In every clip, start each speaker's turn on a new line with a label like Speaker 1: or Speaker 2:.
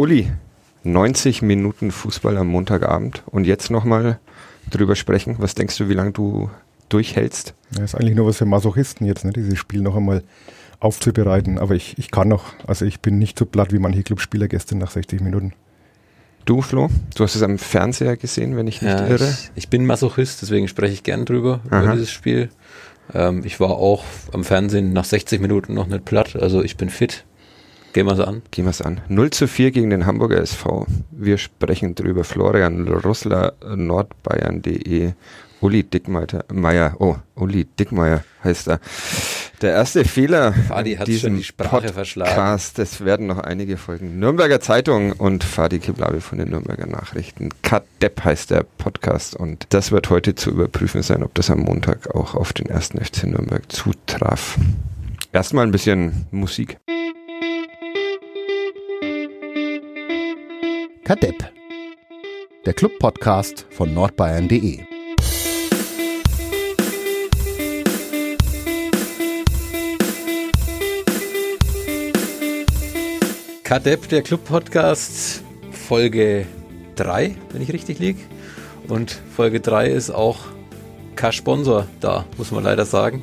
Speaker 1: Uli, 90 Minuten Fußball am Montagabend und jetzt nochmal drüber sprechen. Was denkst du, wie lange du durchhältst?
Speaker 2: Ja, ist eigentlich nur was für Masochisten jetzt, ne, dieses Spiel noch einmal aufzubereiten. Aber ich, ich kann noch, also ich bin nicht so platt wie manche Clubspieler gestern nach 60 Minuten.
Speaker 1: Du, Flo? Du hast es am Fernseher gesehen, wenn ich nicht ja, irre?
Speaker 3: Ich, ich, bin Masochist, deswegen spreche ich gern drüber, Aha. über dieses Spiel. Ähm, ich war auch am Fernsehen nach 60 Minuten noch nicht platt, also ich bin fit. Gehen wir es an.
Speaker 1: Gehen wir es an. 0 zu 4 gegen den Hamburger SV. Wir sprechen drüber. Florian Russler, nordbayern.de. Uli Dickmeier, oh, Uli Dickmeier heißt er. Der erste Fehler
Speaker 3: Fadi hat schon die Sprache Podcast, verschlagen.
Speaker 1: Es werden noch einige folgen. Nürnberger Zeitung und Fadi Kiblavi von den Nürnberger Nachrichten. Kadepp heißt der Podcast und das wird heute zu überprüfen sein, ob das am Montag auch auf den ersten FC Nürnberg zutraf. Erstmal ein bisschen Musik.
Speaker 4: Kadepp, der Club-Podcast von nordbayern.de.
Speaker 3: Kadepp, der Club-Podcast, Folge 3, wenn ich richtig liege. Und Folge 3 ist auch kein Sponsor da, muss man leider sagen.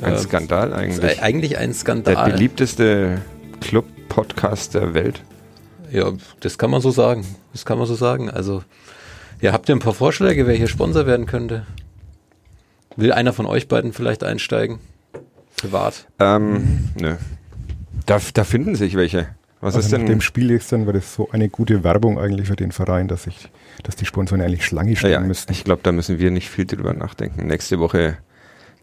Speaker 1: Ein äh, Skandal eigentlich.
Speaker 3: Eigentlich ein Skandal.
Speaker 1: Der beliebteste Club-Podcast der Welt.
Speaker 3: Ja, das kann man so sagen. Das kann man so sagen. Also, ja, habt ihr ein paar Vorschläge, wer hier Sponsor werden könnte? Will einer von euch beiden vielleicht einsteigen? Privat?
Speaker 1: Ähm, nö. Da, da finden sich welche.
Speaker 2: Was also ist denn? Nach dem Spiel gestern war das so eine gute Werbung eigentlich für den Verein, dass ich, dass die Sponsoren eigentlich Schlange stehen ja, müssten.
Speaker 1: Ich glaube, da müssen wir nicht viel drüber nachdenken. Nächste Woche,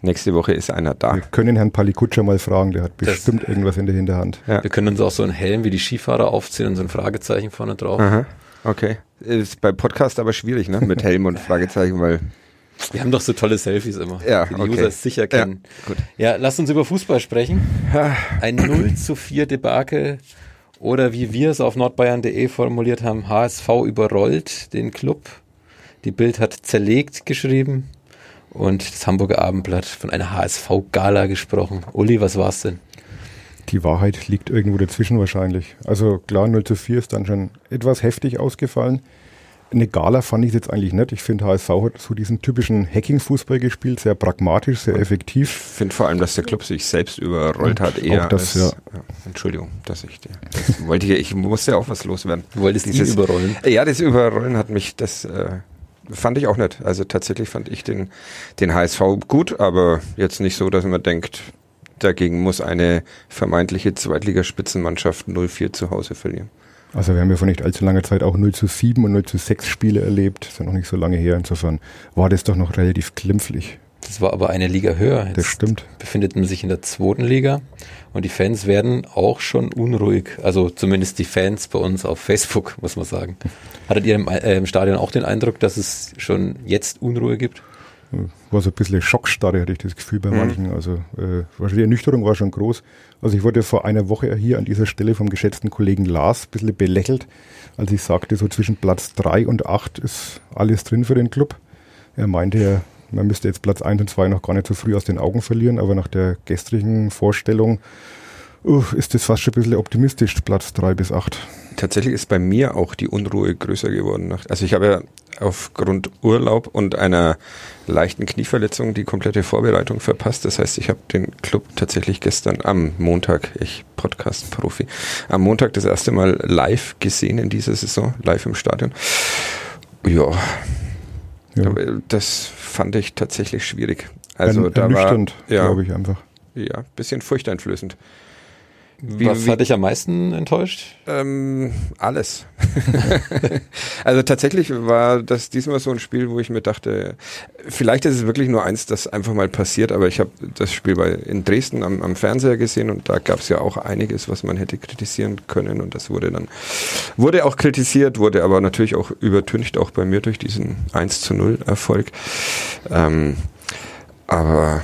Speaker 1: nächste Woche ist einer da.
Speaker 2: Wir können Herrn Palikutscher mal fragen, der hat bestimmt das, irgendwas in der Hinterhand.
Speaker 3: Ja. Wir können uns auch so einen Helm wie die Skifahrer aufziehen und so ein Fragezeichen vorne drauf. Aha,
Speaker 1: okay. Ist bei Podcast aber schwierig, ne? Mit Helm und Fragezeichen, weil
Speaker 3: wir haben doch so tolle Selfies immer,
Speaker 1: ja,
Speaker 3: die die okay. User sicher kennen. Ja, gut. ja, lasst uns über Fußball sprechen. Ein 0 zu 4 Debakel oder wie wir es auf nordbayern.de formuliert haben, HSV überrollt den Club. Die Bild hat zerlegt geschrieben und das Hamburger Abendblatt von einer HSV-Gala gesprochen. Uli, was war's denn?
Speaker 2: Die Wahrheit liegt irgendwo dazwischen wahrscheinlich. Also klar, 0 zu 4 ist dann schon etwas heftig ausgefallen eine Gala fand ich jetzt eigentlich nicht. Ich finde, HSV hat so diesen typischen Hacking-Fußball gespielt, sehr pragmatisch, sehr effektiv. Ich
Speaker 1: finde vor allem, dass der Club sich selbst überrollt hat, eher
Speaker 2: auch das, als,
Speaker 1: ja. Ja, Entschuldigung, dass ich das wollte ich, ich musste ja auch was loswerden.
Speaker 3: Du wolltest Dieses, ihn überrollen?
Speaker 1: Ja, das Überrollen hat mich, das äh, fand ich auch nicht. Also tatsächlich fand ich den, den HSV gut, aber jetzt nicht so, dass man denkt, dagegen muss eine vermeintliche Zweitligaspitzenmannschaft 0-4 zu Hause verlieren.
Speaker 2: Also wir haben ja vor nicht allzu langer Zeit auch 0 zu 7 und 0 zu 6 Spiele erlebt. Das ist ja noch nicht so lange her. Insofern war das doch noch relativ glimpflich.
Speaker 3: Das war aber eine Liga höher.
Speaker 2: Jetzt das stimmt.
Speaker 3: Befindet man sich in der zweiten Liga und die Fans werden auch schon unruhig. Also zumindest die Fans bei uns auf Facebook, muss man sagen. Hattet ihr im, äh, im Stadion auch den Eindruck, dass es schon jetzt Unruhe gibt?
Speaker 2: war so ein bisschen Schockstarre, hatte ich das Gefühl bei mhm. manchen. Also äh, die Ernüchterung war schon groß. Also ich wurde vor einer Woche hier an dieser Stelle vom geschätzten Kollegen Lars ein bisschen belächelt, als ich sagte, so zwischen Platz 3 und 8 ist alles drin für den Club. Er meinte ja, man müsste jetzt Platz 1 und 2 noch gar nicht so früh aus den Augen verlieren, aber nach der gestrigen Vorstellung uh, ist das fast schon ein bisschen optimistisch, Platz 3 bis 8.
Speaker 1: Tatsächlich ist bei mir auch die Unruhe größer geworden. Also ich habe ja aufgrund Urlaub und einer leichten Knieverletzung die komplette Vorbereitung verpasst. Das heißt, ich habe den Club tatsächlich gestern am Montag, ich Podcast-Profi, am Montag das erste Mal live gesehen in dieser Saison, live im Stadion. Ja, ja. das fand ich tatsächlich schwierig.
Speaker 2: Also da war, ja, glaube ich einfach.
Speaker 1: Ja, bisschen furchteinflößend.
Speaker 3: Wie, Was hat dich am meisten enttäuscht?
Speaker 1: Ähm, alles. also tatsächlich war das diesmal so ein Spiel, wo ich mir dachte, vielleicht ist es wirklich nur eins, das einfach mal passiert, aber ich habe das Spiel bei, in Dresden am, am Fernseher gesehen und da gab es ja auch einiges, was man hätte kritisieren können und das wurde dann, wurde auch kritisiert, wurde aber natürlich auch übertüncht, auch bei mir durch diesen 1 zu 0 Erfolg. Ähm, aber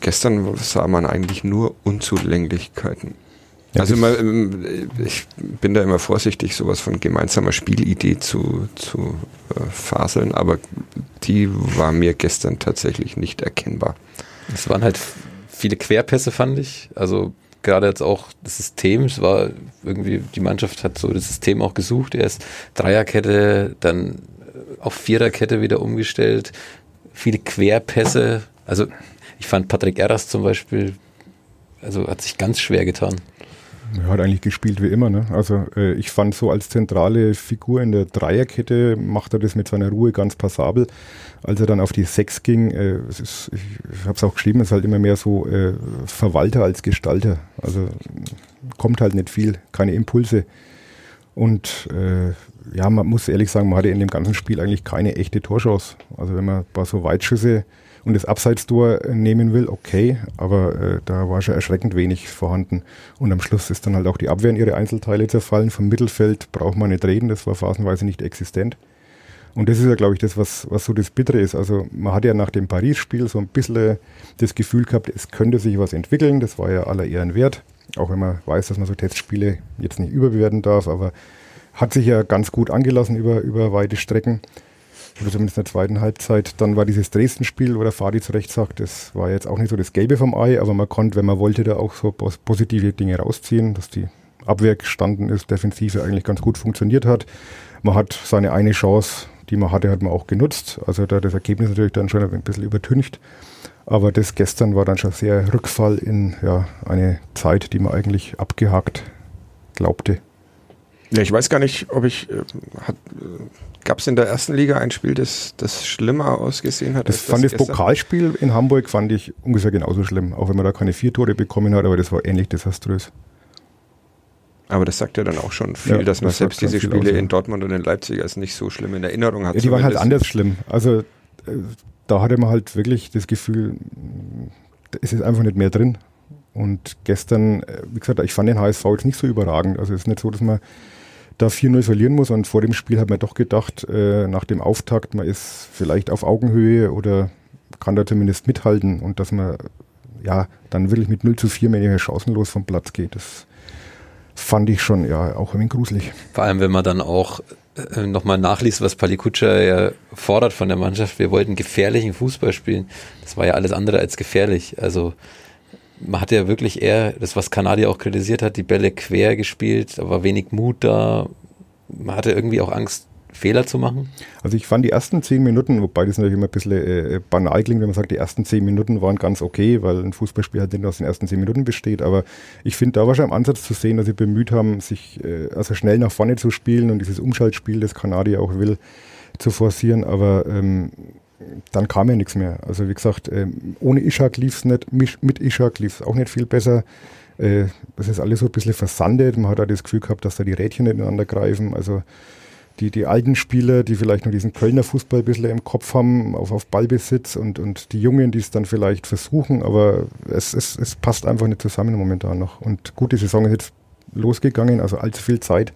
Speaker 1: gestern sah man eigentlich nur Unzulänglichkeiten. Ja, also immer, ähm, ich bin da immer vorsichtig, sowas von gemeinsamer Spielidee zu, zu äh, faseln, aber die war mir gestern tatsächlich nicht erkennbar.
Speaker 3: Es waren halt viele Querpässe, fand ich. Also gerade jetzt auch das System, es war irgendwie, die Mannschaft hat so das System auch gesucht. Erst Dreierkette, dann auf Viererkette wieder umgestellt, viele Querpässe. Also ich fand Patrick Erras zum Beispiel, also hat sich ganz schwer getan.
Speaker 2: Er hat eigentlich gespielt wie immer. Ne? Also äh, ich fand so als zentrale Figur in der Dreierkette macht er das mit seiner Ruhe ganz passabel. Als er dann auf die Sechs ging, äh, ist, ich, habe es auch geschrieben, ist halt immer mehr so äh, Verwalter als Gestalter. Also kommt halt nicht viel, keine Impulse. Und äh, ja, man muss ehrlich sagen, man hatte in dem ganzen Spiel eigentlich keine echte Torchance. Also wenn man ein paar so Weitschüsse und das Abseitstor nehmen will, okay, aber äh, da war schon erschreckend wenig vorhanden. Und am Schluss ist dann halt auch die Abwehr in ihre Einzelteile zerfallen. Vom Mittelfeld braucht man nicht reden, das war phasenweise nicht existent. Und das ist ja, glaube ich, das, was, was so das Bittere ist. Also man hat ja nach dem Paris-Spiel so ein bisschen das Gefühl gehabt, es könnte sich was entwickeln. Das war ja aller Ehren wert. Auch wenn man weiß, dass man so Testspiele jetzt nicht überbewerten darf, aber hat sich ja ganz gut angelassen über, über weite Strecken oder zumindest in der zweiten Halbzeit. Dann war dieses Dresden-Spiel, wo der Fadi zu Recht sagt, das war jetzt auch nicht so das Gelbe vom Ei, aber man konnte, wenn man wollte, da auch so positive Dinge rausziehen, dass die Abwehr gestanden ist, Defensive eigentlich ganz gut funktioniert hat. Man hat seine eine Chance, die man hatte, hat man auch genutzt. Also da das Ergebnis natürlich dann schon ein bisschen übertüncht. Aber das gestern war dann schon sehr Rückfall in ja, eine Zeit, die man eigentlich abgehakt glaubte.
Speaker 1: Ja, ich weiß gar nicht, ob ich. Äh, äh Gab es in der ersten Liga ein Spiel, das, das schlimmer ausgesehen hat?
Speaker 2: Das fand das, das Pokalspiel in Hamburg fand ich ungefähr genauso schlimm, auch wenn man da keine vier Tore bekommen hat, aber das war ähnlich desaströs.
Speaker 1: Aber das sagt ja dann auch schon viel, ja, dass man das selbst diese Spiele aus, in Dortmund und in Leipzig als nicht so schlimm in Erinnerung hat.
Speaker 2: Ja, die waren halt anders schlimm. Also äh, da hatte man halt wirklich das Gefühl, es ist einfach nicht mehr drin. Und gestern, äh, wie gesagt, ich fand den HSV jetzt nicht so überragend. Also es ist nicht so, dass man da 4-0 verlieren muss. Und vor dem Spiel hat man doch gedacht, äh, nach dem Auftakt, man ist vielleicht auf Augenhöhe oder kann da zumindest mithalten und dass man ja dann wirklich mit 0 zu 4 mehr chancenlos vom Platz geht. Das fand ich schon ja auch ein wenig gruselig.
Speaker 3: Vor allem, wenn man dann auch äh, nochmal nachliest, was Palikutscher ja fordert von der Mannschaft. Wir wollten gefährlichen Fußball spielen. Das war ja alles andere als gefährlich. Also man hat ja wirklich eher, das was Kanadier auch kritisiert hat, die Bälle quer gespielt, da war wenig Mut da. Man hatte irgendwie auch Angst, Fehler zu machen?
Speaker 2: Also ich fand die ersten zehn Minuten, wobei das natürlich immer ein bisschen äh, banal klingt, wenn man sagt, die ersten zehn Minuten waren ganz okay, weil ein Fußballspiel halt nicht aus den ersten zehn Minuten besteht. Aber ich finde, da war schon im Ansatz zu sehen, dass sie bemüht haben, sich äh, also schnell nach vorne zu spielen und dieses Umschaltspiel, das Kanadier auch will, zu forcieren. Aber ähm, dann kam ja nichts mehr. Also wie gesagt, ähm, ohne Ishak lief es nicht, mit Ishak lief es auch nicht viel besser. Äh, das ist alles so ein bisschen versandet. Man hat auch das Gefühl gehabt, dass da die Rädchen ineinander greifen. Also die, die alten Spieler, die vielleicht noch diesen Kölner Fußball ein bisschen im Kopf haben, auf, auf Ballbesitz und, und die Jungen, die es dann vielleicht versuchen, aber es, es, es passt einfach nicht zusammen momentan noch. Und gut, die Saison ist jetzt losgegangen, also allzu viel Zeit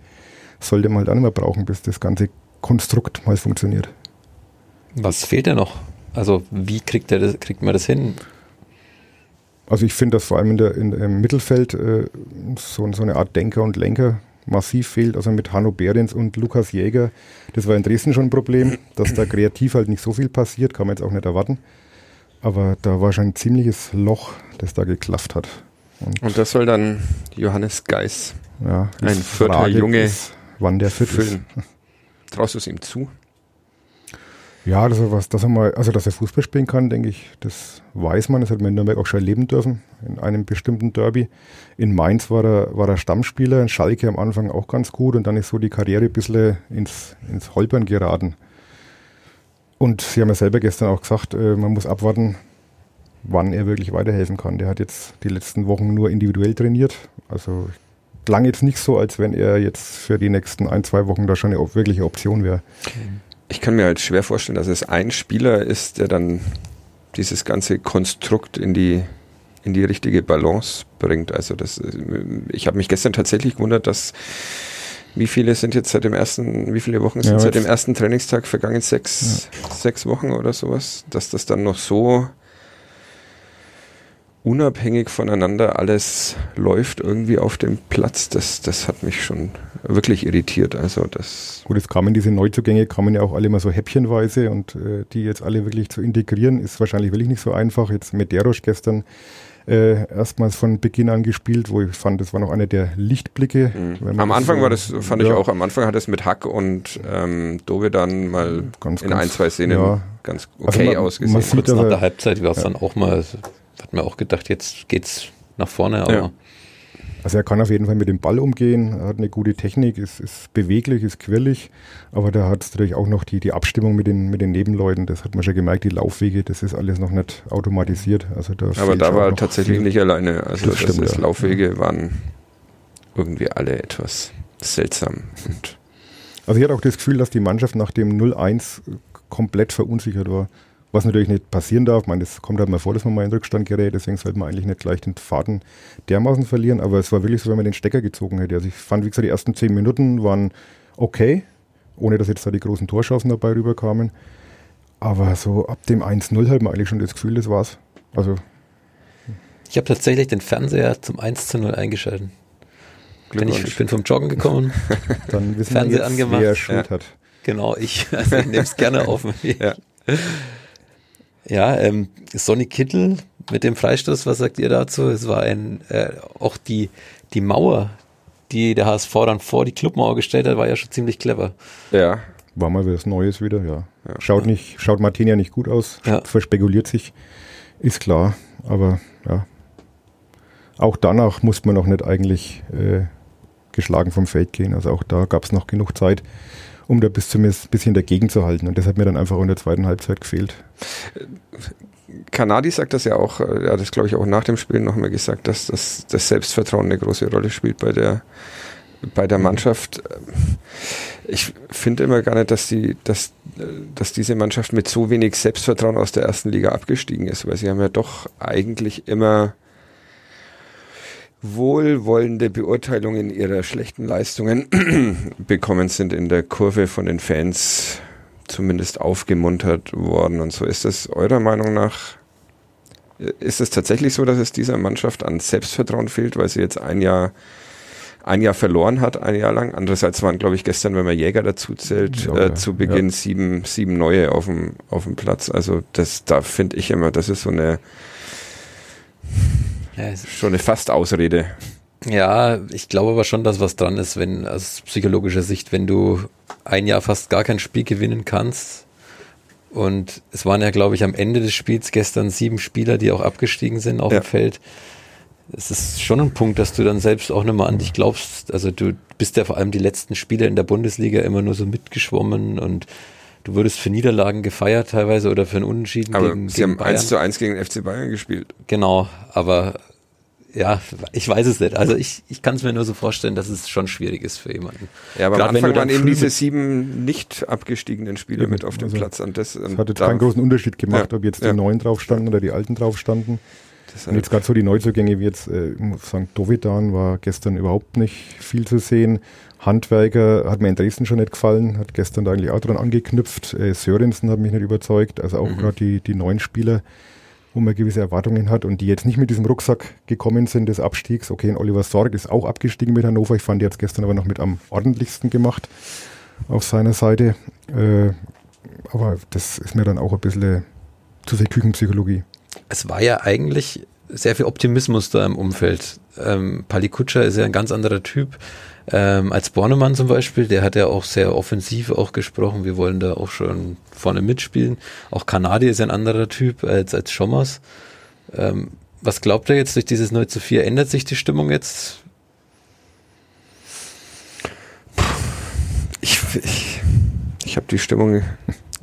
Speaker 2: sollte man halt auch nicht mehr brauchen, bis das ganze Konstrukt mal funktioniert.
Speaker 3: Was fehlt denn noch? Also wie kriegt, der das, kriegt man das hin?
Speaker 2: Also ich finde, dass vor allem in der, in, im Mittelfeld äh, so, so eine Art Denker und Lenker massiv fehlt. Also mit Hanno Behrens und Lukas Jäger. Das war in Dresden schon ein Problem, dass da kreativ halt nicht so viel passiert, kann man jetzt auch nicht erwarten. Aber da war schon ein ziemliches Loch, das da geklafft hat.
Speaker 1: Und, und das soll dann Johannes Geis,
Speaker 2: ja,
Speaker 1: ein vierter Junge, ist,
Speaker 2: wann der fit füllen.
Speaker 1: ist. Traust du es ihm zu?
Speaker 2: Ja, dass er was, dass mal, also dass er Fußball spielen kann, denke ich, das weiß man. Das hat man in Nürnberg auch schon erleben dürfen, in einem bestimmten Derby. In Mainz war er, war er Stammspieler, in Schalke am Anfang auch ganz gut und dann ist so die Karriere ein bisschen ins, ins Holpern geraten. Und Sie haben ja selber gestern auch gesagt, äh, man muss abwarten, wann er wirklich weiterhelfen kann. Der hat jetzt die letzten Wochen nur individuell trainiert. Also klang jetzt nicht so, als wenn er jetzt für die nächsten ein, zwei Wochen da schon eine wirkliche Option wäre.
Speaker 1: Mhm ich kann mir halt schwer vorstellen, dass es ein Spieler ist, der dann dieses ganze Konstrukt in die in die richtige Balance bringt. Also das, ich habe mich gestern tatsächlich gewundert, dass wie viele sind jetzt seit dem ersten, wie viele Wochen sind ja, seit dem ersten Trainingstag vergangen? Sechs, ja. sechs Wochen oder sowas, dass das dann noch so unabhängig voneinander alles läuft irgendwie auf dem Platz, das, das hat mich schon wirklich irritiert. Also das
Speaker 2: Gut, es kamen diese Neuzugänge, kamen ja auch alle mal so häppchenweise und äh, die jetzt alle wirklich zu integrieren, ist wahrscheinlich wirklich nicht so einfach. Jetzt mit Derosch gestern äh, erstmals von Beginn an gespielt, wo ich fand, das war noch einer der Lichtblicke.
Speaker 1: Mhm. Am Anfang so, war das, fand ja. ich auch, am Anfang hat es mit Hack und ähm, Dove dann mal ganz, in ganz, ein, zwei Szenen ja. ganz also okay also man, ausgesehen. Man
Speaker 3: sieht, Kurz nach der Halbzeit war es ja. dann auch mal, hat mir auch gedacht, jetzt geht's nach vorne, aber
Speaker 2: also er kann auf jeden Fall mit dem Ball umgehen, er hat eine gute Technik, ist, ist beweglich, ist quirlig, aber da hat es natürlich auch noch die, die Abstimmung mit den, mit den Nebenleuten, das hat man schon gemerkt, die Laufwege, das ist alles noch nicht automatisiert. Also da
Speaker 1: aber da war er tatsächlich viel. nicht alleine, also das, das, das ja. Laufwege waren irgendwie alle etwas seltsam. Und
Speaker 2: also ich hatte auch das Gefühl, dass die Mannschaft nach dem 0-1 komplett verunsichert war. Was natürlich nicht passieren darf, ich meine, das kommt halt mal vor, dass man mal in Rückstand gerät, deswegen sollte man eigentlich nicht gleich den Faden dermaßen verlieren, aber es war wirklich so, wenn man den Stecker gezogen hätte. Also ich fand, wie gesagt, die ersten zehn Minuten waren okay, ohne dass jetzt da die großen Torschancen dabei rüberkamen. Aber so ab dem 1-0 hat man eigentlich schon das Gefühl, das war's. Also.
Speaker 3: Ich habe tatsächlich den Fernseher zum 1 0 eingeschalten. Bin ich, ich, bin vom Joggen gekommen,
Speaker 2: dann wissen Fernseher wir jetzt, angemacht. wer Schuld ja. hat.
Speaker 3: Genau, ich, also ich nehme es gerne auf. Ja. Ja, ähm, Sonny Kittel mit dem Freistoß, was sagt ihr dazu? Es war ein, äh, auch die, die Mauer, die der HSV dann vor die Clubmauer gestellt hat, war ja schon ziemlich clever.
Speaker 2: Ja. War mal was Neues wieder, ja. ja. Schaut nicht, schaut Martinia nicht gut aus, ja. verspekuliert sich, ist klar, aber ja. Auch danach musste man noch nicht eigentlich äh, geschlagen vom Feld gehen. Also auch da gab es noch genug Zeit, um da bis zumindest ein bisschen dagegen zu halten. Und das hat mir dann einfach in der zweiten Halbzeit gefehlt.
Speaker 1: Kanadi sagt das ja auch, er hat das glaube ich auch nach dem Spiel nochmal gesagt, dass das, das Selbstvertrauen eine große Rolle spielt bei der, bei der Mannschaft. Ich finde immer gar nicht, dass, die, dass, dass diese Mannschaft mit so wenig Selbstvertrauen aus der ersten Liga abgestiegen ist, weil sie haben ja doch eigentlich immer wohlwollende Beurteilungen ihrer schlechten Leistungen bekommen sind in der Kurve von den Fans zumindest aufgemuntert worden. Und so ist es eurer Meinung nach, ist es tatsächlich so, dass es dieser Mannschaft an Selbstvertrauen fehlt, weil sie jetzt ein Jahr ein Jahr verloren hat, ein Jahr lang. Andererseits waren, glaube ich, gestern, wenn man Jäger dazu zählt, ja, äh, zu Beginn ja. sieben, sieben neue auf dem, auf dem Platz. Also das, da finde ich immer, das ist so eine ja, schon eine Fast-Ausrede.
Speaker 3: Ja, ich glaube aber schon, dass was dran ist, wenn aus psychologischer Sicht, wenn du ein Jahr fast gar kein Spiel gewinnen kannst. Und es waren ja, glaube ich, am Ende des Spiels gestern sieben Spieler, die auch abgestiegen sind auf ja. dem Feld. Es ist schon ein Punkt, dass du dann selbst auch nicht mehr an dich glaubst. Also du bist ja vor allem die letzten Spiele in der Bundesliga immer nur so mitgeschwommen und du würdest für Niederlagen gefeiert teilweise oder für einen Unentschieden.
Speaker 1: Aber gegen, sie gegen haben Bayern. 1 zu 1 gegen den FC Bayern gespielt.
Speaker 3: Genau, aber ja, ich weiß es nicht. Also ich, ich kann es mir nur so vorstellen, dass es schon schwierig ist für jemanden.
Speaker 1: Ja, aber Gerade am Anfang waren eben diese sieben nicht abgestiegenen Spiele mit auf dem also Platz. Und das,
Speaker 2: das hat jetzt keinen großen Unterschied gemacht, ja, ob jetzt die ja. neuen drauf standen oder die alten drauf standen. Und jetzt gerade so die Neuzugänge wie jetzt, äh, ich muss sagen, Dovidan war gestern überhaupt nicht viel zu sehen. Handwerker hat mir in Dresden schon nicht gefallen, hat gestern da eigentlich auch dran angeknüpft. Äh, Sörensen hat mich nicht überzeugt, also auch mhm. gerade die, die neuen Spieler, wo man gewisse Erwartungen hat und die jetzt nicht mit diesem Rucksack gekommen sind des Abstiegs. Okay, und Oliver Sorg ist auch abgestiegen mit Hannover. Ich fand die jetzt gestern aber noch mit am ordentlichsten gemacht auf seiner Seite. Äh, aber das ist mir dann auch ein bisschen zu viel Küchenpsychologie.
Speaker 3: Es war ja eigentlich sehr viel Optimismus da im Umfeld. Ähm, Pali Kutscher ist ja ein ganz anderer Typ ähm, als Bornemann zum Beispiel, der hat ja auch sehr offensiv auch gesprochen. Wir wollen da auch schon vorne mitspielen. Auch Kanadier ist ein anderer Typ als, als Schommers. Ähm, was glaubt ihr jetzt durch dieses 9 zu 4? Ändert sich die Stimmung jetzt?
Speaker 1: Ich, ich, ich habe die Stimmung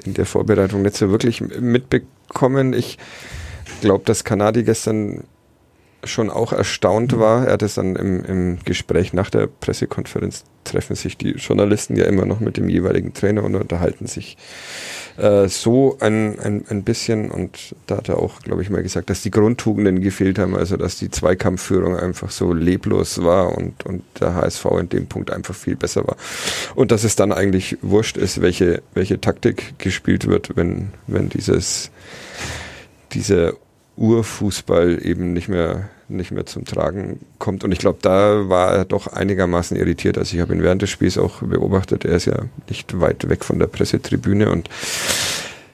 Speaker 1: in der Vorbereitung nicht so wirklich mitbekommen. Ich glaube, dass Kanadi gestern schon auch erstaunt war. Er hat es dann im, im Gespräch nach der Pressekonferenz treffen sich die Journalisten ja immer noch mit dem jeweiligen Trainer und unterhalten sich äh, so ein, ein, ein bisschen. Und da hat er auch, glaube ich, mal gesagt, dass die Grundtugenden gefehlt haben, also dass die Zweikampfführung einfach so leblos war und, und der HSV in dem Punkt einfach viel besser war. Und dass es dann eigentlich wurscht ist, welche, welche Taktik gespielt wird, wenn, wenn dieses, diese Urfußball eben nicht mehr, nicht mehr zum Tragen kommt. Und ich glaube, da war er doch einigermaßen irritiert. Also ich habe ihn während des Spiels auch beobachtet. Er ist ja nicht weit weg von der Pressetribüne und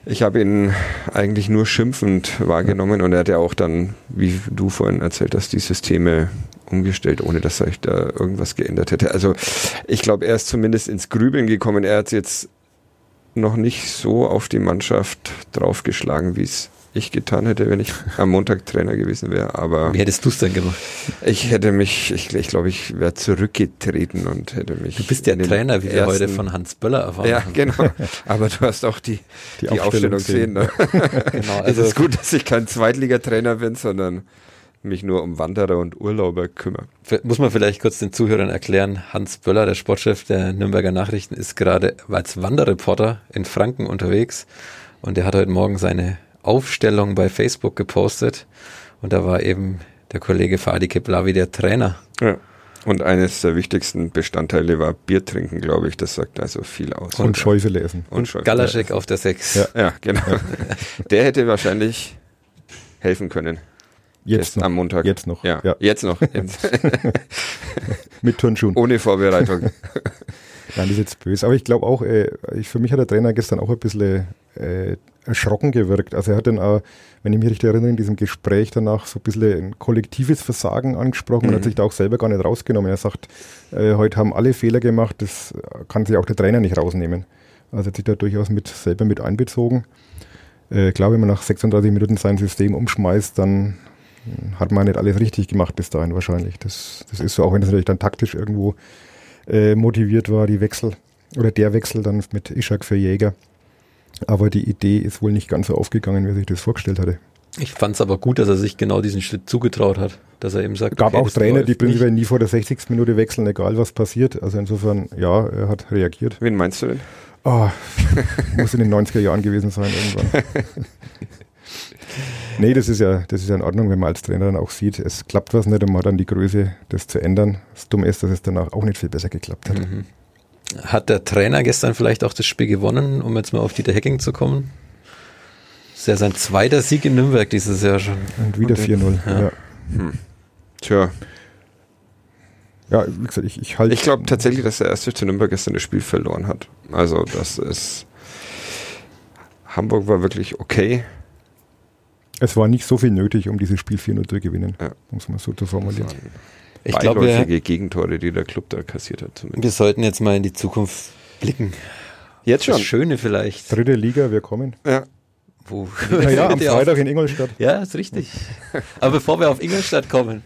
Speaker 1: Ich habe ihn eigentlich nur schimpfend wahrgenommen und er hat ja auch dann, wie du vorhin erzählt hast, die Systeme umgestellt, ohne dass sich da irgendwas geändert hätte. Also ich glaube, er ist zumindest ins Grübeln gekommen. Er hat jetzt noch nicht so auf die Mannschaft draufgeschlagen, wie es ich getan hätte, wenn ich am Montag Trainer gewesen wäre. Aber
Speaker 3: wie hättest du es denn gemacht?
Speaker 1: Ich hätte mich, ich, ich glaube, ich wäre zurückgetreten und hätte mich.
Speaker 3: Du bist der Trainer, wie wir heute von Hans Böller erfahren
Speaker 1: Ja, genau. Aber du hast auch die, die, die Aufstellung, gesehen. Ne? genau, also es ist gut, dass ich kein Zweitligatrainer bin, sondern mich nur um Wanderer und Urlauber kümmere.
Speaker 3: Muss man vielleicht kurz den Zuhörern erklären, Hans Böller, der Sportchef der Nürnberger Nachrichten, ist gerade als Wanderreporter in Franken unterwegs und er hat heute Morgen seine Aufstellung bei Facebook gepostet und da war eben der Kollege Fadi Keblavi der Trainer.
Speaker 1: Ja. Und eines der wichtigsten Bestandteile war Bier trinken, glaube ich. Das sagt also viel aus.
Speaker 2: Und Schäufe lesen.
Speaker 3: Und, und Galaschek auf der 6.
Speaker 1: Ja, ja genau. der hätte wahrscheinlich helfen können.
Speaker 2: Jetzt,
Speaker 1: jetzt am Montag.
Speaker 2: Jetzt noch.
Speaker 1: Ja, ja. jetzt noch. Jetzt.
Speaker 2: Mit Turnschuhen.
Speaker 1: Ohne Vorbereitung. Nein,
Speaker 2: das ist jetzt böse. Aber ich glaube auch, äh, ich, für mich hat der Trainer gestern auch ein bisschen äh, erschrocken gewirkt. Also er hat dann auch, wenn ich mich richtig erinnere, in diesem Gespräch danach so ein bisschen ein kollektives Versagen angesprochen mhm. und hat sich da auch selber gar nicht rausgenommen. Er sagt, äh, heute haben alle Fehler gemacht, das kann sich auch der Trainer nicht rausnehmen. Also er hat sich da durchaus mit, selber mit einbezogen. Äh, klar, wenn man nach 36 Minuten sein System umschmeißt, dann hat man nicht alles richtig gemacht bis dahin wahrscheinlich. Das, das ist so, auch wenn es natürlich dann taktisch irgendwo äh, motiviert war, die Wechsel oder der Wechsel dann mit Ishak für Jäger. Aber die Idee ist wohl nicht ganz so aufgegangen, wie er sich das vorgestellt hatte.
Speaker 3: Ich fand es aber gut, dass er sich genau diesen Schritt zugetraut hat, dass er eben sagt.
Speaker 2: Gab okay, auch Trainer, die prinzipiell nie vor der 60. Minute wechseln, egal was passiert. Also insofern, ja, er hat reagiert.
Speaker 1: Wen meinst du denn?
Speaker 2: Oh, muss in den 90er Jahren gewesen sein irgendwann. nee, das ist ja, das ist ja in Ordnung, wenn man als Trainer dann auch sieht, es klappt was nicht und man hat dann die Größe, das zu ändern. Das Dumme ist, dass es danach auch nicht viel besser geklappt hat. Mhm.
Speaker 3: Hat der Trainer gestern vielleicht auch das Spiel gewonnen, um jetzt mal auf Dieter Hecking zu kommen? Das ist ja sein zweiter Sieg in Nürnberg dieses Jahr schon.
Speaker 2: Und wieder 4-0. Ja. ja. Hm.
Speaker 1: Tja.
Speaker 2: Ja, wie gesagt, ich, ich halte.
Speaker 1: Ich glaube tatsächlich, dass der erste FC Nürnberg gestern das Spiel verloren hat. Also, das ist. Hamburg war wirklich okay.
Speaker 2: Es war nicht so viel nötig, um dieses Spiel 4-0 zu gewinnen, ja. um es mal so zu formulieren
Speaker 1: ich glaube, wir, Gegentore, die der Club da kassiert hat.
Speaker 3: Zumindest. Wir sollten jetzt mal in die Zukunft blicken.
Speaker 1: Jetzt schon. Das
Speaker 3: Schöne vielleicht.
Speaker 2: Dritte Liga, wir kommen.
Speaker 1: Ja.
Speaker 2: Wo? Naja, am Freitag in Ingolstadt.
Speaker 3: Ja, ist richtig. Aber bevor wir auf Ingolstadt kommen,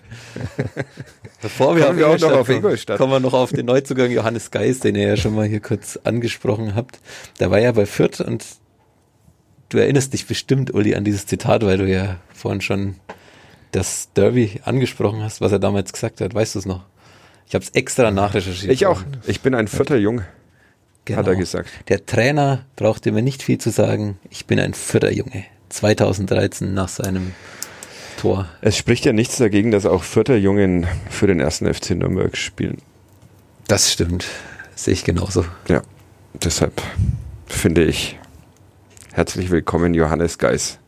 Speaker 3: bevor wir,
Speaker 1: auf, wir Ingolstadt auf Ingolstadt
Speaker 3: kommen, kommen wir noch auf den Neuzugang Johannes Geis, den ihr ja schon mal hier kurz angesprochen habt. Der war ja bei Fürth und du erinnerst dich bestimmt, Uli, an dieses Zitat, weil du ja vorhin schon das Derby angesprochen hast, was er damals gesagt hat. Weißt du es noch? Ich habe es extra nachrecherchiert.
Speaker 1: Ich auch. Ich bin ein vierter Junge, genau. hat er gesagt.
Speaker 3: Der Trainer brauchte mir nicht viel zu sagen. Ich bin ein vierter Junge. 2013 nach seinem Tor.
Speaker 1: Es spricht ja nichts dagegen, dass auch vierter Jungen für den ersten FC Nürnberg spielen.
Speaker 3: Das stimmt. Sehe ich genauso.
Speaker 1: Ja, deshalb finde ich herzlich willkommen Johannes Geis.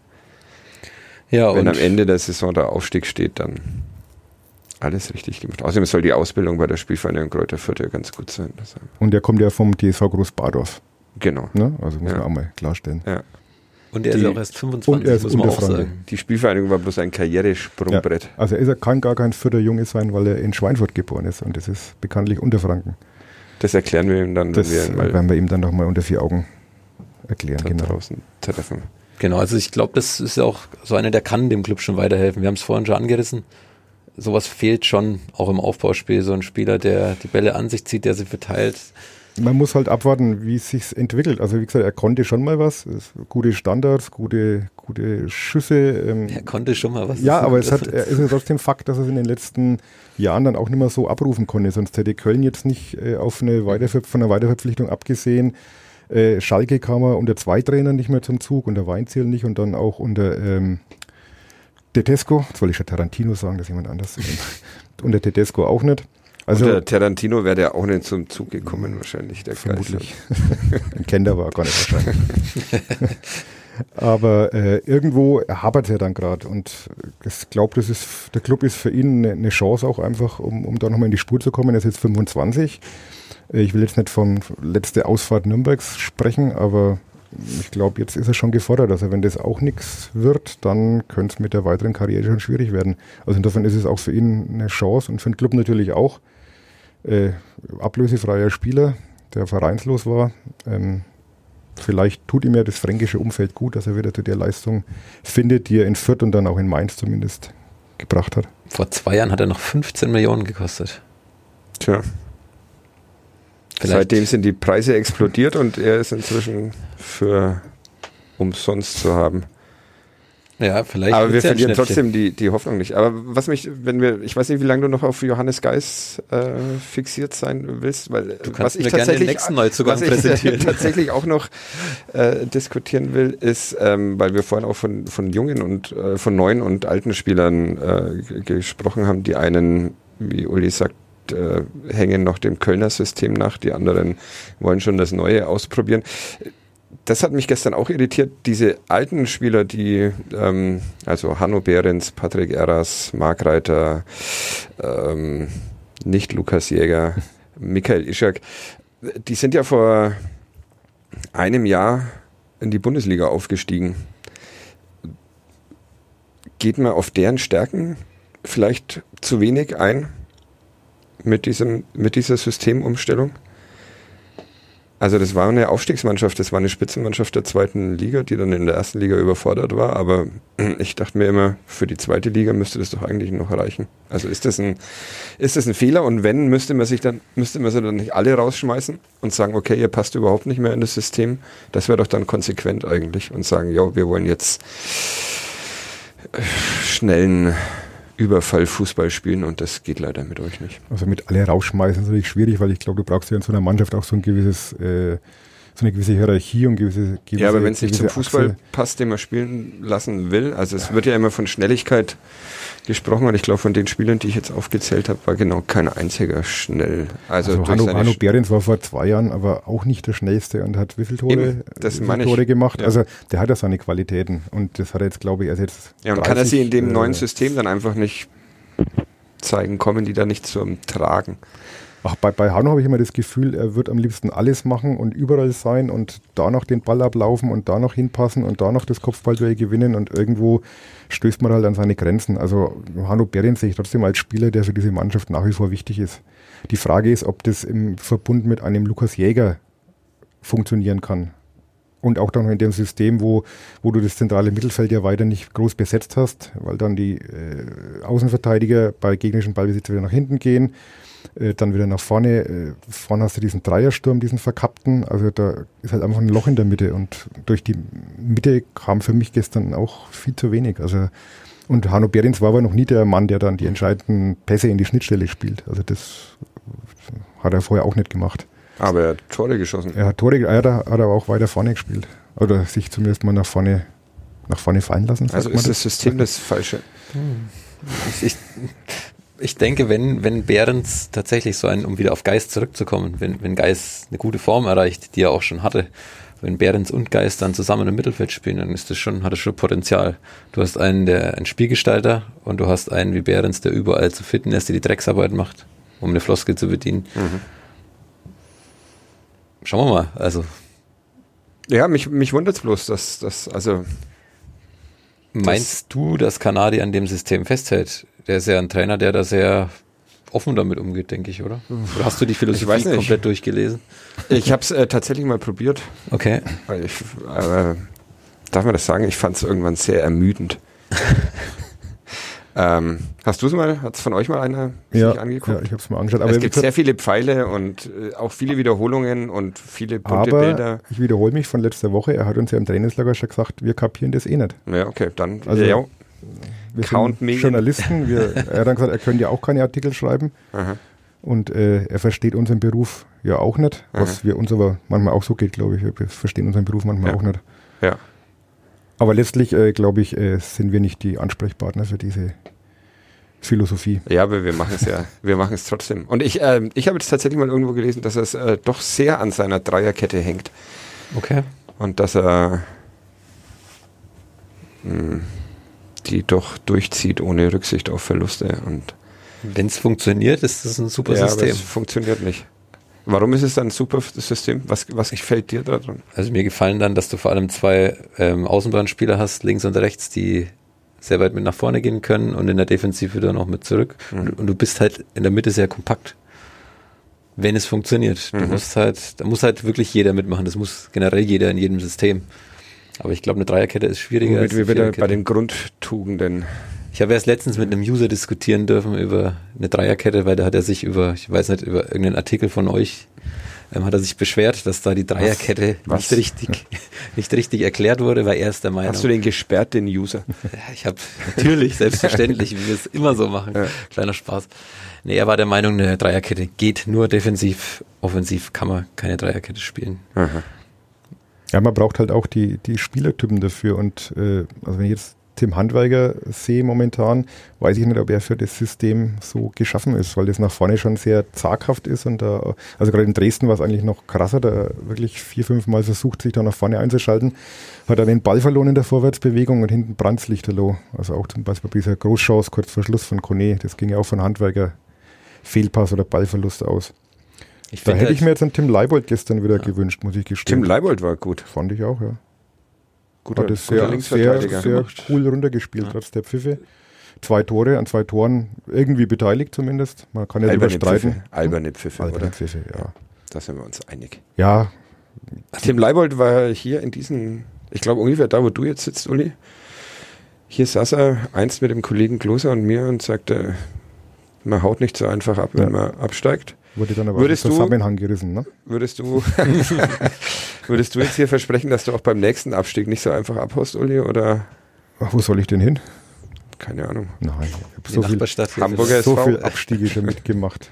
Speaker 1: Ja, Wenn am Ende der Saison der Aufstieg steht, dann alles richtig gemacht. Außerdem soll die Ausbildung bei der Spielvereinigung Kräuter Fürth ganz gut sein.
Speaker 2: Und der kommt ja vom TSV Groß-Bardorf.
Speaker 1: Genau.
Speaker 2: Ne? Also muss ja. man auch mal klarstellen. Ja.
Speaker 3: Und er die, ist auch erst 25, und
Speaker 2: er ist muss man auch
Speaker 1: sagen. Die Spielvereinigung war bloß ein Karrieresprungbrett. Ja.
Speaker 2: Also er kann gar kein vierter Junge sein, weil er in Schweinfurt geboren ist und das ist bekanntlich Unterfranken.
Speaker 1: Das erklären wir ihm dann,
Speaker 2: das wenn wir werden wir ihm dann nochmal unter vier Augen erklären.
Speaker 1: Genau. draußen treffen.
Speaker 3: Genau, also ich glaube, das ist auch so einer, der kann dem Club schon weiterhelfen. Wir haben es vorhin schon angerissen. Sowas fehlt schon auch im Aufbauspiel. So ein Spieler, der die Bälle an sich zieht, der sie verteilt.
Speaker 2: Man muss halt abwarten, wie es sich entwickelt. Also wie gesagt, er konnte schon mal was. Gute Standards, gute, gute Schüsse.
Speaker 3: Ähm. Er konnte schon mal was.
Speaker 2: Ja, aber es hat, ist ja trotzdem Fakt, dass er es in den letzten Jahren dann auch nicht mehr so abrufen konnte. Sonst hätte Köln jetzt nicht äh, auf eine Weiterver von einer Weiterverpflichtung abgesehen äh, Schalke kam er unter zwei Trainern nicht mehr zum Zug, unter Weinziel nicht und dann auch unter ähm, Tedesco, jetzt wollte ich schon Tarantino sagen, dass jemand anders unter Tedesco auch nicht.
Speaker 1: Also unter Tarantino wäre der auch nicht zum Zug gekommen wahrscheinlich, der
Speaker 2: Vermutlich. Ein Kenner war gar nicht wahrscheinlich. Aber äh, irgendwo hapert er dann gerade und ich glaube, das ist der Club ist für ihn eine, eine Chance auch einfach, um, um da nochmal in die Spur zu kommen. Er ist jetzt 25 ich will jetzt nicht von letzte Ausfahrt Nürnbergs sprechen, aber ich glaube, jetzt ist er schon gefordert. Also wenn das auch nichts wird, dann könnte es mit der weiteren Karriere schon schwierig werden. Also insofern ist es auch für ihn eine Chance und für den Club natürlich auch. Äh, ablösefreier Spieler, der vereinslos war. Ähm, vielleicht tut ihm ja das fränkische Umfeld gut, dass er wieder zu der Leistung findet, die er in Fürth und dann auch in Mainz zumindest gebracht hat.
Speaker 3: Vor zwei Jahren hat er noch 15 Millionen gekostet.
Speaker 1: Tja. Vielleicht. Seitdem sind die Preise explodiert und er ist inzwischen für umsonst zu haben.
Speaker 3: Ja, vielleicht.
Speaker 1: Aber wir verlieren trotzdem die, die Hoffnung nicht. Aber was mich, wenn wir, ich weiß nicht, wie lange du noch auf Johannes Geis äh, fixiert sein willst, weil
Speaker 3: du kannst was ich tatsächlich, den nächsten Neuzugang was präsentieren.
Speaker 1: ich tatsächlich auch noch äh, diskutieren will, ist, ähm, weil wir vorhin auch von, von jungen und äh, von neuen und alten Spielern äh, gesprochen haben, die einen, wie Uli sagt, äh, hängen noch dem Kölner System nach, die anderen wollen schon das Neue ausprobieren. Das hat mich gestern auch irritiert, diese alten Spieler, die, ähm, also Hanno Behrens, Patrick Erras, Mark Reiter, ähm, nicht Lukas Jäger, Michael Ischak, die sind ja vor einem Jahr in die Bundesliga aufgestiegen. Geht man auf deren Stärken vielleicht zu wenig ein? Mit, diesem, mit dieser Systemumstellung? Also das war eine Aufstiegsmannschaft, das war eine Spitzenmannschaft der zweiten Liga, die dann in der ersten Liga überfordert war. Aber ich dachte mir immer, für die zweite Liga müsste das doch eigentlich noch reichen. Also ist das ein, ist das ein Fehler? Und wenn, müsste man sich dann, müsste man sie dann nicht alle rausschmeißen und sagen, okay, ihr passt überhaupt nicht mehr in das System. Das wäre doch dann konsequent eigentlich und sagen, ja, wir wollen jetzt schnellen Überfallfußball spielen und das geht leider mit euch nicht.
Speaker 2: Also mit alle rausschmeißen ist natürlich schwierig, weil ich glaube, du brauchst ja in so einer Mannschaft auch so ein gewisses, äh, so eine gewisse Hierarchie und gewisse, gewisse
Speaker 1: Ja, aber wenn es nicht zum Fußball Achse. passt, den man spielen lassen will, also es ja. wird ja immer von Schnelligkeit gesprochen und ich glaube, von den Spielern, die ich jetzt aufgezählt habe, war genau kein einziger schnell.
Speaker 2: Also, also Hanno, Hanno Behrens war vor zwei Jahren aber auch nicht der Schnellste und hat wie viele Tore, Eben,
Speaker 1: das
Speaker 2: wie viele Tore gemacht. Ja. Also der hat ja seine Qualitäten und das hat er jetzt, glaube ich, erst jetzt.
Speaker 1: Ja, und 30, kann er sie in dem äh, neuen System dann einfach nicht zeigen, kommen die da nicht zum Tragen?
Speaker 2: Ach, bei, bei Hanno habe ich immer das Gefühl, er wird am liebsten alles machen und überall sein und da noch den Ball ablaufen und da noch hinpassen und da noch das Kopfballduell gewinnen und irgendwo stößt man halt an seine Grenzen. Also Hanno Behrens sehe ich trotzdem als Spieler, der für diese Mannschaft nach wie vor wichtig ist. Die Frage ist, ob das im Verbund mit einem Lukas Jäger funktionieren kann. Und auch dann in dem System, wo, wo du das zentrale Mittelfeld ja weiter nicht groß besetzt hast, weil dann die äh, Außenverteidiger bei gegnerischen Ballbesitz wieder nach hinten gehen äh, dann wieder nach vorne. Äh, vorne hast du diesen Dreiersturm, diesen verkappten. Also da ist halt einfach ein Loch in der Mitte und durch die Mitte kam für mich gestern auch viel zu wenig. Also und Hanno Behrens war aber noch nie der Mann, der dann die entscheidenden Pässe in die Schnittstelle spielt. Also das hat er vorher auch nicht gemacht.
Speaker 1: Aber er hat Tore geschossen.
Speaker 2: Er hat Tore, er hat, hat aber auch weiter vorne gespielt. Oder sich zumindest mal nach vorne, nach vorne fallen lassen.
Speaker 1: Also ist das, das System das falsche. Hm.
Speaker 3: Ich, ich, denke, wenn, wenn Behrens tatsächlich so ein, um wieder auf Geist zurückzukommen, wenn, wenn Geist eine gute Form erreicht, die er auch schon hatte, wenn Behrens und Geist dann zusammen im Mittelfeld spielen, dann ist das schon, hat das schon Potenzial. Du hast einen, der ein Spielgestalter und du hast einen wie Behrens, der überall zu fitten ist, der die Drecksarbeit macht, um eine Floskel zu bedienen. Mhm. Schauen wir mal, also.
Speaker 1: Ja, mich, mich wundert es bloß, dass, dass, also.
Speaker 3: Meinst du, dass Kanadi an dem System festhält? Der ist ja ein Trainer, der da sehr offen damit umgeht, denke ich, oder? Oder hast du die Philosophie komplett durchgelesen?
Speaker 1: Ich habe es äh, tatsächlich mal probiert.
Speaker 3: Okay.
Speaker 1: Ich, äh, darf man das sagen? Ich fand es irgendwann sehr ermüdend. ähm, hast du es mal, hat es von euch mal einer
Speaker 2: ja, sich angeguckt? Ja, ich habe es mal angeschaut.
Speaker 1: Aber es gibt sehr viele Pfeile und äh, auch viele Wiederholungen und viele bunte aber Bilder.
Speaker 2: ich wiederhole mich von letzter Woche, er hat uns ja im Trainingslager schon gesagt, wir kapieren das eh nicht.
Speaker 1: Ja, okay, dann
Speaker 2: also, ja, wir Count sind Journalisten. Wir, er hat dann gesagt, er könnte ja auch keine Artikel schreiben. Aha. Und äh, er versteht unseren Beruf ja auch nicht, was Aha. wir uns aber manchmal auch so geht, glaube ich. Wir verstehen unseren Beruf manchmal
Speaker 1: ja.
Speaker 2: auch nicht.
Speaker 1: Ja.
Speaker 2: Aber letztlich, äh, glaube ich, äh, sind wir nicht die Ansprechpartner für diese Philosophie.
Speaker 1: Ja, aber wir machen es ja, wir machen es trotzdem. Und ich, äh, ich habe jetzt tatsächlich mal irgendwo gelesen, dass es äh, doch sehr an seiner Dreierkette hängt.
Speaker 3: Okay.
Speaker 1: Und dass er mh, hm, die doch durchzieht ohne Rücksicht auf Verluste. Und
Speaker 3: wenn es funktioniert, ist das ein super ja, System. Aber es
Speaker 1: funktioniert nicht. Warum ist es dann ein super System? Was, was gefällt dir daran?
Speaker 3: Also mir gefallen dann, dass du vor allem zwei ähm, Außenbahnspieler hast, links und rechts, die sehr weit mit nach vorne gehen können und in der Defensive dann auch mit zurück. Mhm. Und, und, du bist halt in der Mitte sehr kompakt. Wenn es funktioniert. Du mhm. musst halt, da muss halt wirklich jeder mitmachen. Das muss generell jeder in jedem System. Aber ich glaube, eine Dreierkette ist schwieriger.
Speaker 1: Womit als wir wieder bei den Grundtugenden.
Speaker 3: Ich habe erst letztens mit einem User diskutieren dürfen über eine Dreierkette, weil da hat er sich über, ich weiß nicht, über irgendeinen Artikel von euch, ähm, hat er sich beschwert, dass da die Dreierkette Was? nicht richtig, nicht richtig erklärt wurde, weil er ist der Meinung.
Speaker 1: Hast du den gesperrt, den User?
Speaker 3: Ja, ich habe natürlich, selbstverständlich, wie wir es immer so machen. Ja. Kleiner Spaß. Nee, er war der Meinung, eine Dreierkette geht nur defensiv, offensiv kann man keine Dreierkette spielen. Aha.
Speaker 2: Ja, man braucht halt auch die, die Spielertypen dafür. Und äh, also wenn ich jetzt Tim Handweiger sehe momentan, weiß ich nicht, ob er für das System so geschaffen ist, weil das nach vorne schon sehr zaghaft ist und da, also gerade in Dresden war es eigentlich noch krasser, da wirklich vier, fünf Mal versucht, sich da nach vorne einzuschalten, hat er den Ball verloren in der Vorwärtsbewegung und hinten Brandlichterloh. Also auch zum Beispiel bei dieser Großchance kurz vor Schluss von Kone, das ging ja auch von Handweiger Fehlpass oder Ballverlust aus. Ich da hätte ich mir jetzt einen Tim Leibold gestern wieder ja. gewünscht, muss ich gestehen.
Speaker 1: Tim Leibold war gut.
Speaker 2: Fand ich auch, ja. Guter, Hat es sehr, sehr, sehr cool runtergespielt, ja. trotz der Pfiffe. Zwei Tore, an zwei Toren irgendwie beteiligt zumindest. Man kann ja Alberne überstreiten.
Speaker 1: Pfiffe. Alberne Pfiffe,
Speaker 2: Alberne oder? Pfiffe, ja.
Speaker 1: Da sind wir uns einig.
Speaker 2: Ja.
Speaker 1: Tim Leibold war hier in diesen, ich glaube ungefähr da, wo du jetzt sitzt, Uli. Hier saß er einst mit dem Kollegen Kloser und mir und sagte, man haut nicht so einfach ab, wenn ja. man absteigt.
Speaker 2: Wurde dann aber würdest im Zusammenhang gerissen, ne?
Speaker 1: Würdest du, würdest du jetzt hier versprechen, dass du auch beim nächsten Abstieg nicht so einfach abhaust, Uli, oder?
Speaker 2: Ach, wo soll ich denn hin?
Speaker 1: Keine Ahnung.
Speaker 2: Nein, ich habe so, viel, Hamburger so viel Abstiege schon mitgemacht.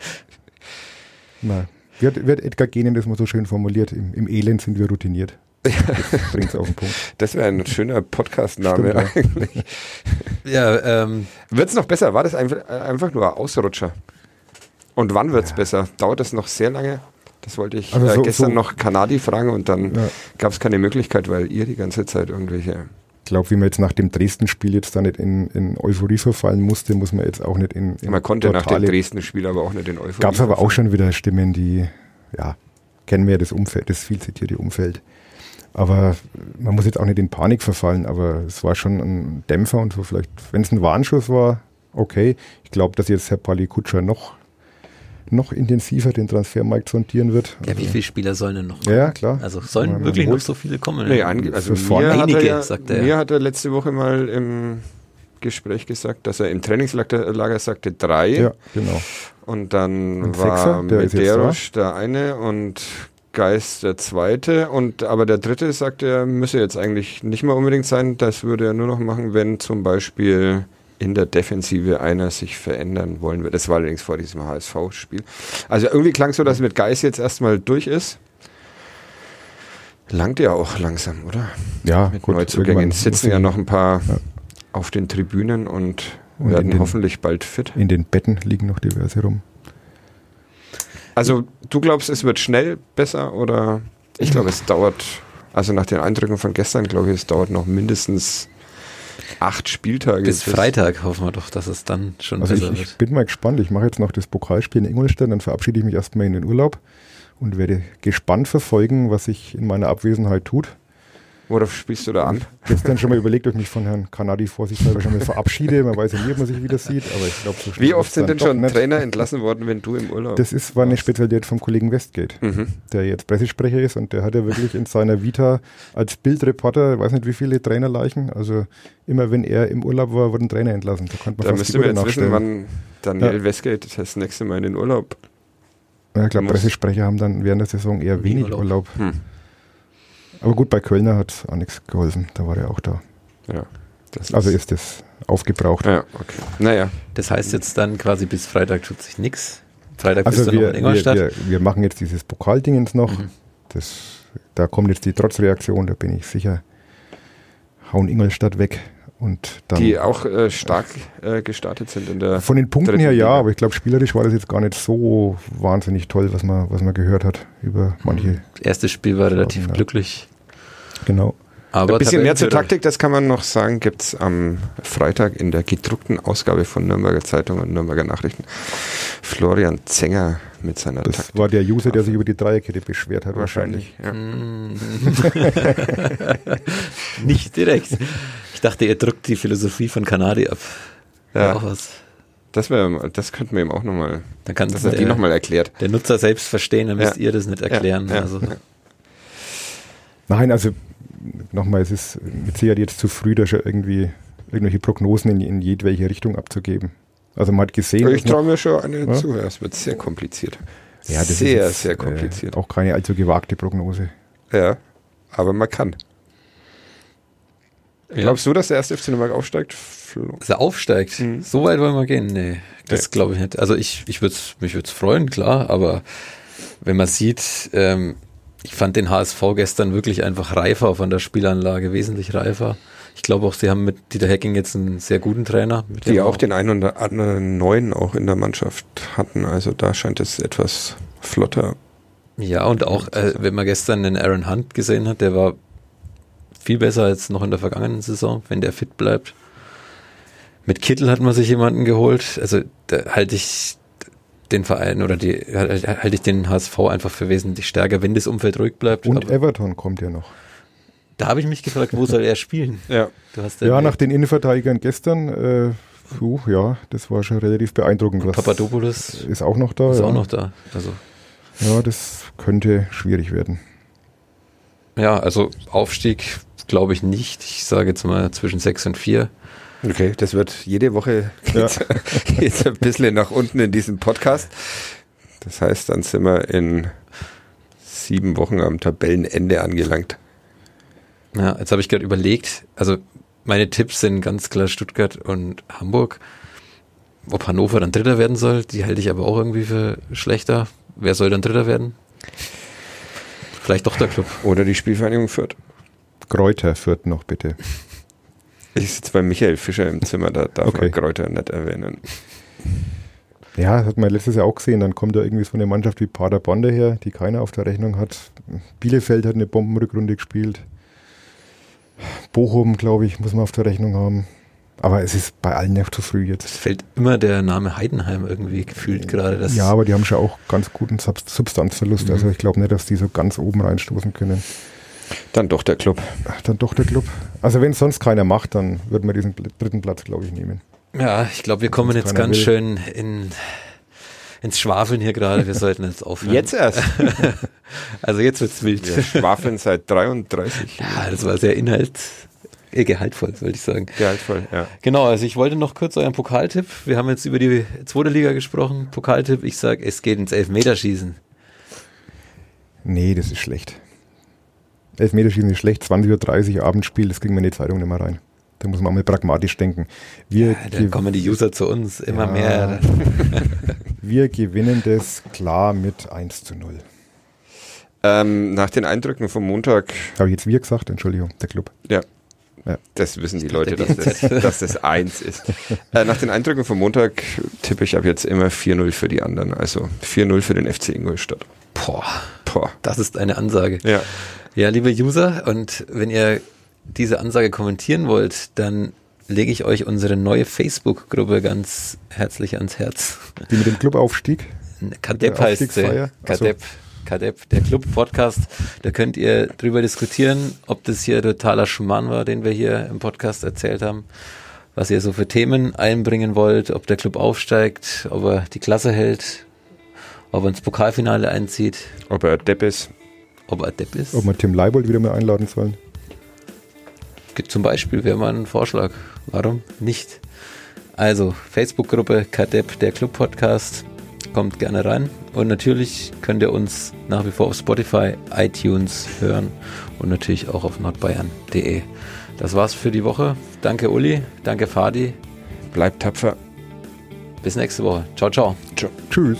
Speaker 2: Nein. Wie hat, wie hat Edgar Genen das mal so schön formuliert? Im, im Elend sind wir routiniert. Das bringt's auf den Punkt.
Speaker 1: Das wäre ein schöner Podcast-Name eigentlich.
Speaker 3: Ja, ähm.
Speaker 1: Wird's noch besser? War das einfach, einfach nur ein Ausrutscher? Und wann wird es ja. besser? Dauert das noch sehr lange? Das wollte ich also äh, so, gestern so noch Kanadi fragen und dann ja. gab es keine Möglichkeit, weil ihr die ganze Zeit irgendwelche.
Speaker 2: Ich glaube, wie man jetzt nach dem Dresden-Spiel jetzt da nicht in, in, Euphorie verfallen musste, muss man jetzt auch nicht in.
Speaker 1: in man konnte nach dem Dresden-Spiel aber auch nicht in
Speaker 2: Euphorie. Gab es aber auch schon wieder Stimmen, die, ja, kennen wir ja das Umfeld, das viel zitierte Umfeld. Aber man muss jetzt auch nicht in Panik verfallen, aber es war schon ein Dämpfer und so vielleicht, wenn es ein Warnschuss war, okay. Ich glaube, dass jetzt Herr Pali Kutscher noch noch intensiver den Transfermarkt sondieren wird.
Speaker 3: Ja, also, wie viele Spieler sollen denn noch
Speaker 2: kommen? Ja, klar.
Speaker 3: Also sollen ja, wirklich noch so viele kommen?
Speaker 1: Nee, also mir einige, hat er ja, sagt er. Mir hat er letzte Woche mal im Gespräch gesagt, dass er im Trainingslager sagte drei. Ja,
Speaker 2: genau.
Speaker 1: Und dann und war Medeiros der eine und Geist der zweite und aber der dritte sagte, er müsse jetzt eigentlich nicht mehr unbedingt sein. Das würde er nur noch machen, wenn zum Beispiel in der Defensive einer sich verändern wollen wird. Das war allerdings vor diesem HSV-Spiel. Also irgendwie klang es so, dass mit Geist jetzt erstmal durch ist. Langt ja auch langsam, oder?
Speaker 2: Ja,
Speaker 1: mit gut, Neuzugängen sitzen ja noch ein paar ja. auf den Tribünen und, und werden den, hoffentlich bald fit.
Speaker 2: In den Betten liegen noch diverse rum.
Speaker 1: Also du glaubst, es wird schnell besser oder ich glaube, es dauert, also nach den Eindrücken von gestern, glaube ich, es dauert noch mindestens acht Spieltage.
Speaker 3: Bis Freitag hoffen wir doch, dass es dann schon
Speaker 2: also besser ich, wird. Ich bin mal gespannt. Ich mache jetzt noch das Pokalspiel in Ingolstadt, dann verabschiede ich mich erstmal in den Urlaub und werde gespannt verfolgen, was sich in meiner Abwesenheit tut.
Speaker 1: Worauf spielst du da an?
Speaker 2: Ich habe dann schon mal überlegt, ob ich mich von Herrn Kanadi vorsichtshalber schon mal verabschiede. Man weiß ja nie, ob man sich wieder sieht, aber ich glaube, so
Speaker 1: Wie oft sind denn schon nicht. Trainer entlassen worden, wenn du im Urlaub
Speaker 2: Das ist, war eine Spezialität vom Kollegen Westgate, mhm. der jetzt Pressesprecher ist und der hat ja wirklich in seiner Vita als Bildreporter, weiß nicht wie viele Trainerleichen, also immer wenn er im Urlaub war, wurden Trainer entlassen.
Speaker 1: Da konnte man da müsste man jetzt wissen, wann Daniel ja. Westgate das nächste Mal in den Urlaub
Speaker 2: ja, ich glaube, Pressesprecher haben dann während der Saison eher wenig Urlaub. Urlaub. Hm. Aber gut, bei Kölner hat auch nichts geholfen. Da war er auch da.
Speaker 1: Ja.
Speaker 2: also ist das aufgebraucht.
Speaker 1: Ja, okay. Naja.
Speaker 3: Das heißt jetzt dann quasi bis Freitag tut sich nichts. Freitag
Speaker 2: also bist du wir, noch in Ingolstadt. Wir, wir, wir, machen jetzt dieses Pokaldingens noch. Mhm. Das, da kommt jetzt die Trotzreaktion, da bin ich sicher. Hauen Ingolstadt weg. Und dann,
Speaker 1: die auch äh, stark äh, gestartet sind in der.
Speaker 2: Von den Punkten her ja, aber ich glaube, spielerisch war das jetzt gar nicht so wahnsinnig toll, was man, was man gehört hat über manche.
Speaker 3: Das erste Spiel war relativ ja. glücklich.
Speaker 2: Genau.
Speaker 1: Aber Ein bisschen mehr zur Taktik, das kann man noch sagen, gibt es am Freitag in der gedruckten Ausgabe von Nürnberger Zeitung und Nürnberger Nachrichten. Florian Zenger mit seiner
Speaker 2: Das Taktik. war der User, der sich über die Dreierkette beschwert hat.
Speaker 1: Wahrscheinlich,
Speaker 3: wahrscheinlich. Ja. Nicht direkt. Ich dachte, er drückt die Philosophie von Kanadi ab.
Speaker 1: Ja. Auch was. Das, wär, das könnten wir ihm auch nochmal,
Speaker 3: dann kann
Speaker 1: er die nochmal erklärt.
Speaker 3: Der Nutzer selbst verstehen, dann müsst ja. ihr das nicht erklären. Ja, ja, also.
Speaker 2: Nein, also nochmal, es ist mit Sicherheit jetzt zu früh, da schon irgendwie irgendwelche Prognosen in, in jedwelche Richtung abzugeben. Also man hat gesehen.
Speaker 1: Ich traue mir schon eine ja? zu, es wird sehr kompliziert.
Speaker 2: Ja, das sehr, ist sehr kompliziert. Äh, auch keine allzu gewagte Prognose.
Speaker 1: Ja, aber man kann. Ja. Glaubst du, dass der erste FC Nürnberg aufsteigt?
Speaker 3: Dass er aufsteigt? Mhm. So weit wollen wir gehen? Nee, das nee. glaube ich nicht. Also ich, ich würde mich würde es freuen, klar, aber wenn man sieht, ähm, ich fand den HSV gestern wirklich einfach reifer von der Spielanlage, wesentlich reifer. Ich glaube auch, sie haben mit Dieter Hecking jetzt einen sehr guten Trainer.
Speaker 1: Die auch den einen oder anderen neuen auch in der Mannschaft hatten. Also da scheint es etwas flotter.
Speaker 3: Ja, und auch, äh, wenn man gestern den Aaron Hunt gesehen hat, der war viel besser als noch in der vergangenen Saison, wenn der fit bleibt. Mit Kittel hat man sich jemanden geholt. Also da halte ich den Verein oder die halte ich den HSV einfach für wesentlich stärker, wenn das Umfeld ruhig bleibt.
Speaker 2: Und Aber Everton kommt ja noch.
Speaker 3: Da habe ich mich gefragt, wo soll er spielen?
Speaker 1: ja,
Speaker 2: ja nach den Innenverteidigern gestern, äh, puh, ja, das war schon relativ beeindruckend.
Speaker 3: Was Papadopoulos
Speaker 2: ist auch noch da.
Speaker 3: Ist
Speaker 2: ja.
Speaker 3: auch noch da. Also.
Speaker 2: Ja, das könnte schwierig werden.
Speaker 3: Ja, also Aufstieg glaube ich nicht. Ich sage jetzt mal zwischen sechs und vier.
Speaker 1: Okay, das wird jede Woche geht's, ja. geht's ein bisschen nach unten in diesem Podcast. Das heißt, dann sind wir in sieben Wochen am Tabellenende angelangt.
Speaker 3: Ja, jetzt habe ich gerade überlegt, also meine Tipps sind ganz klar Stuttgart und Hamburg. Ob Hannover dann Dritter werden soll, die halte ich aber auch irgendwie für schlechter. Wer soll dann Dritter werden? Vielleicht doch der Club.
Speaker 1: Oder die Spielvereinigung Fürth.
Speaker 2: Kräuter Fürth noch bitte.
Speaker 1: Ich sitze bei Michael Fischer im Zimmer, da darf okay. man Kräuter nicht erwähnen.
Speaker 2: Ja, das hat man letztes Jahr auch gesehen. Dann kommt da irgendwie so eine Mannschaft wie Paderborn daher, die keiner auf der Rechnung hat. Bielefeld hat eine Bombenrückrunde gespielt. Bochum, glaube ich, muss man auf der Rechnung haben. Aber es ist bei allen noch zu früh jetzt. Es
Speaker 3: fällt immer der Name Heidenheim irgendwie gefühlt gerade.
Speaker 2: ja, aber die haben schon auch ganz guten Substanzverlust. Mhm. Also ich glaube nicht, dass die so ganz oben reinstoßen können.
Speaker 1: Dann doch der Club.
Speaker 2: Dann doch der Club. Also wenn es sonst keiner macht, dann würden wir diesen dritten Platz, glaube ich, nehmen.
Speaker 3: Ja, ich glaube, wir kommen jetzt ganz will. schön in, ins Schwafeln hier gerade. Wir sollten jetzt aufhören.
Speaker 1: Jetzt erst.
Speaker 3: also jetzt wird's wild.
Speaker 1: Wir schwafeln seit 33.
Speaker 3: Ja, das war sehr inhalt, eh, gehaltvoll, wollte ich sagen.
Speaker 1: Gehaltvoll, ja.
Speaker 3: Genau, also ich wollte noch kurz euren Pokaltipp. Wir haben jetzt über die zweite Liga gesprochen. Pokaltipp, ich sage, es geht ins Elfmeterschießen.
Speaker 2: Nee, das ist schlecht. Elfmeterschießen ist schlecht, 20.30 Uhr Abendspiel, das kriegen wir in die Zeitung nicht mehr rein. Da muss man auch mal pragmatisch denken. Wir
Speaker 3: ja, dann kommen die User zu uns, immer ja, mehr.
Speaker 2: wir gewinnen das klar mit 1 zu 0.
Speaker 1: Ähm, nach den Eindrücken vom Montag.
Speaker 2: Habe ich jetzt wir gesagt? Entschuldigung, der Club.
Speaker 1: Ja. ja. Das wissen die Leute, dass das, dass das 1 ist. Äh, nach den Eindrücken vom Montag tippe ich ab jetzt immer 4-0 für die anderen. Also 4-0 für den FC Ingolstadt.
Speaker 3: Boah. Boah. Das ist eine Ansage.
Speaker 1: Ja.
Speaker 3: Ja, liebe User, und wenn ihr diese Ansage kommentieren wollt, dann lege ich euch unsere neue Facebook-Gruppe ganz herzlich ans Herz.
Speaker 2: Die mit dem Clubaufstieg?
Speaker 3: Kadepp heißt sie. Kadepp. Kadepp, der Club-Podcast. Da könnt ihr drüber diskutieren, ob das hier totaler Schmarrn war, den wir hier im Podcast erzählt haben, was ihr so für Themen einbringen wollt, ob der Club aufsteigt, ob er die Klasse hält, ob er ins Pokalfinale einzieht.
Speaker 1: Ob er Depp ist.
Speaker 3: Ob er Depp ist?
Speaker 2: Ob wir Tim Leibold wieder mal einladen sollen?
Speaker 3: Zum Beispiel wäre mal ein Vorschlag. Warum nicht? Also, Facebook-Gruppe Kadepp, der Club-Podcast. Kommt gerne rein. Und natürlich könnt ihr uns nach wie vor auf Spotify, iTunes hören und natürlich auch auf nordbayern.de. Das war's für die Woche. Danke Uli, danke Fadi.
Speaker 1: Bleibt tapfer.
Speaker 3: Bis nächste Woche. Ciao, ciao.
Speaker 2: ciao. Tschüss.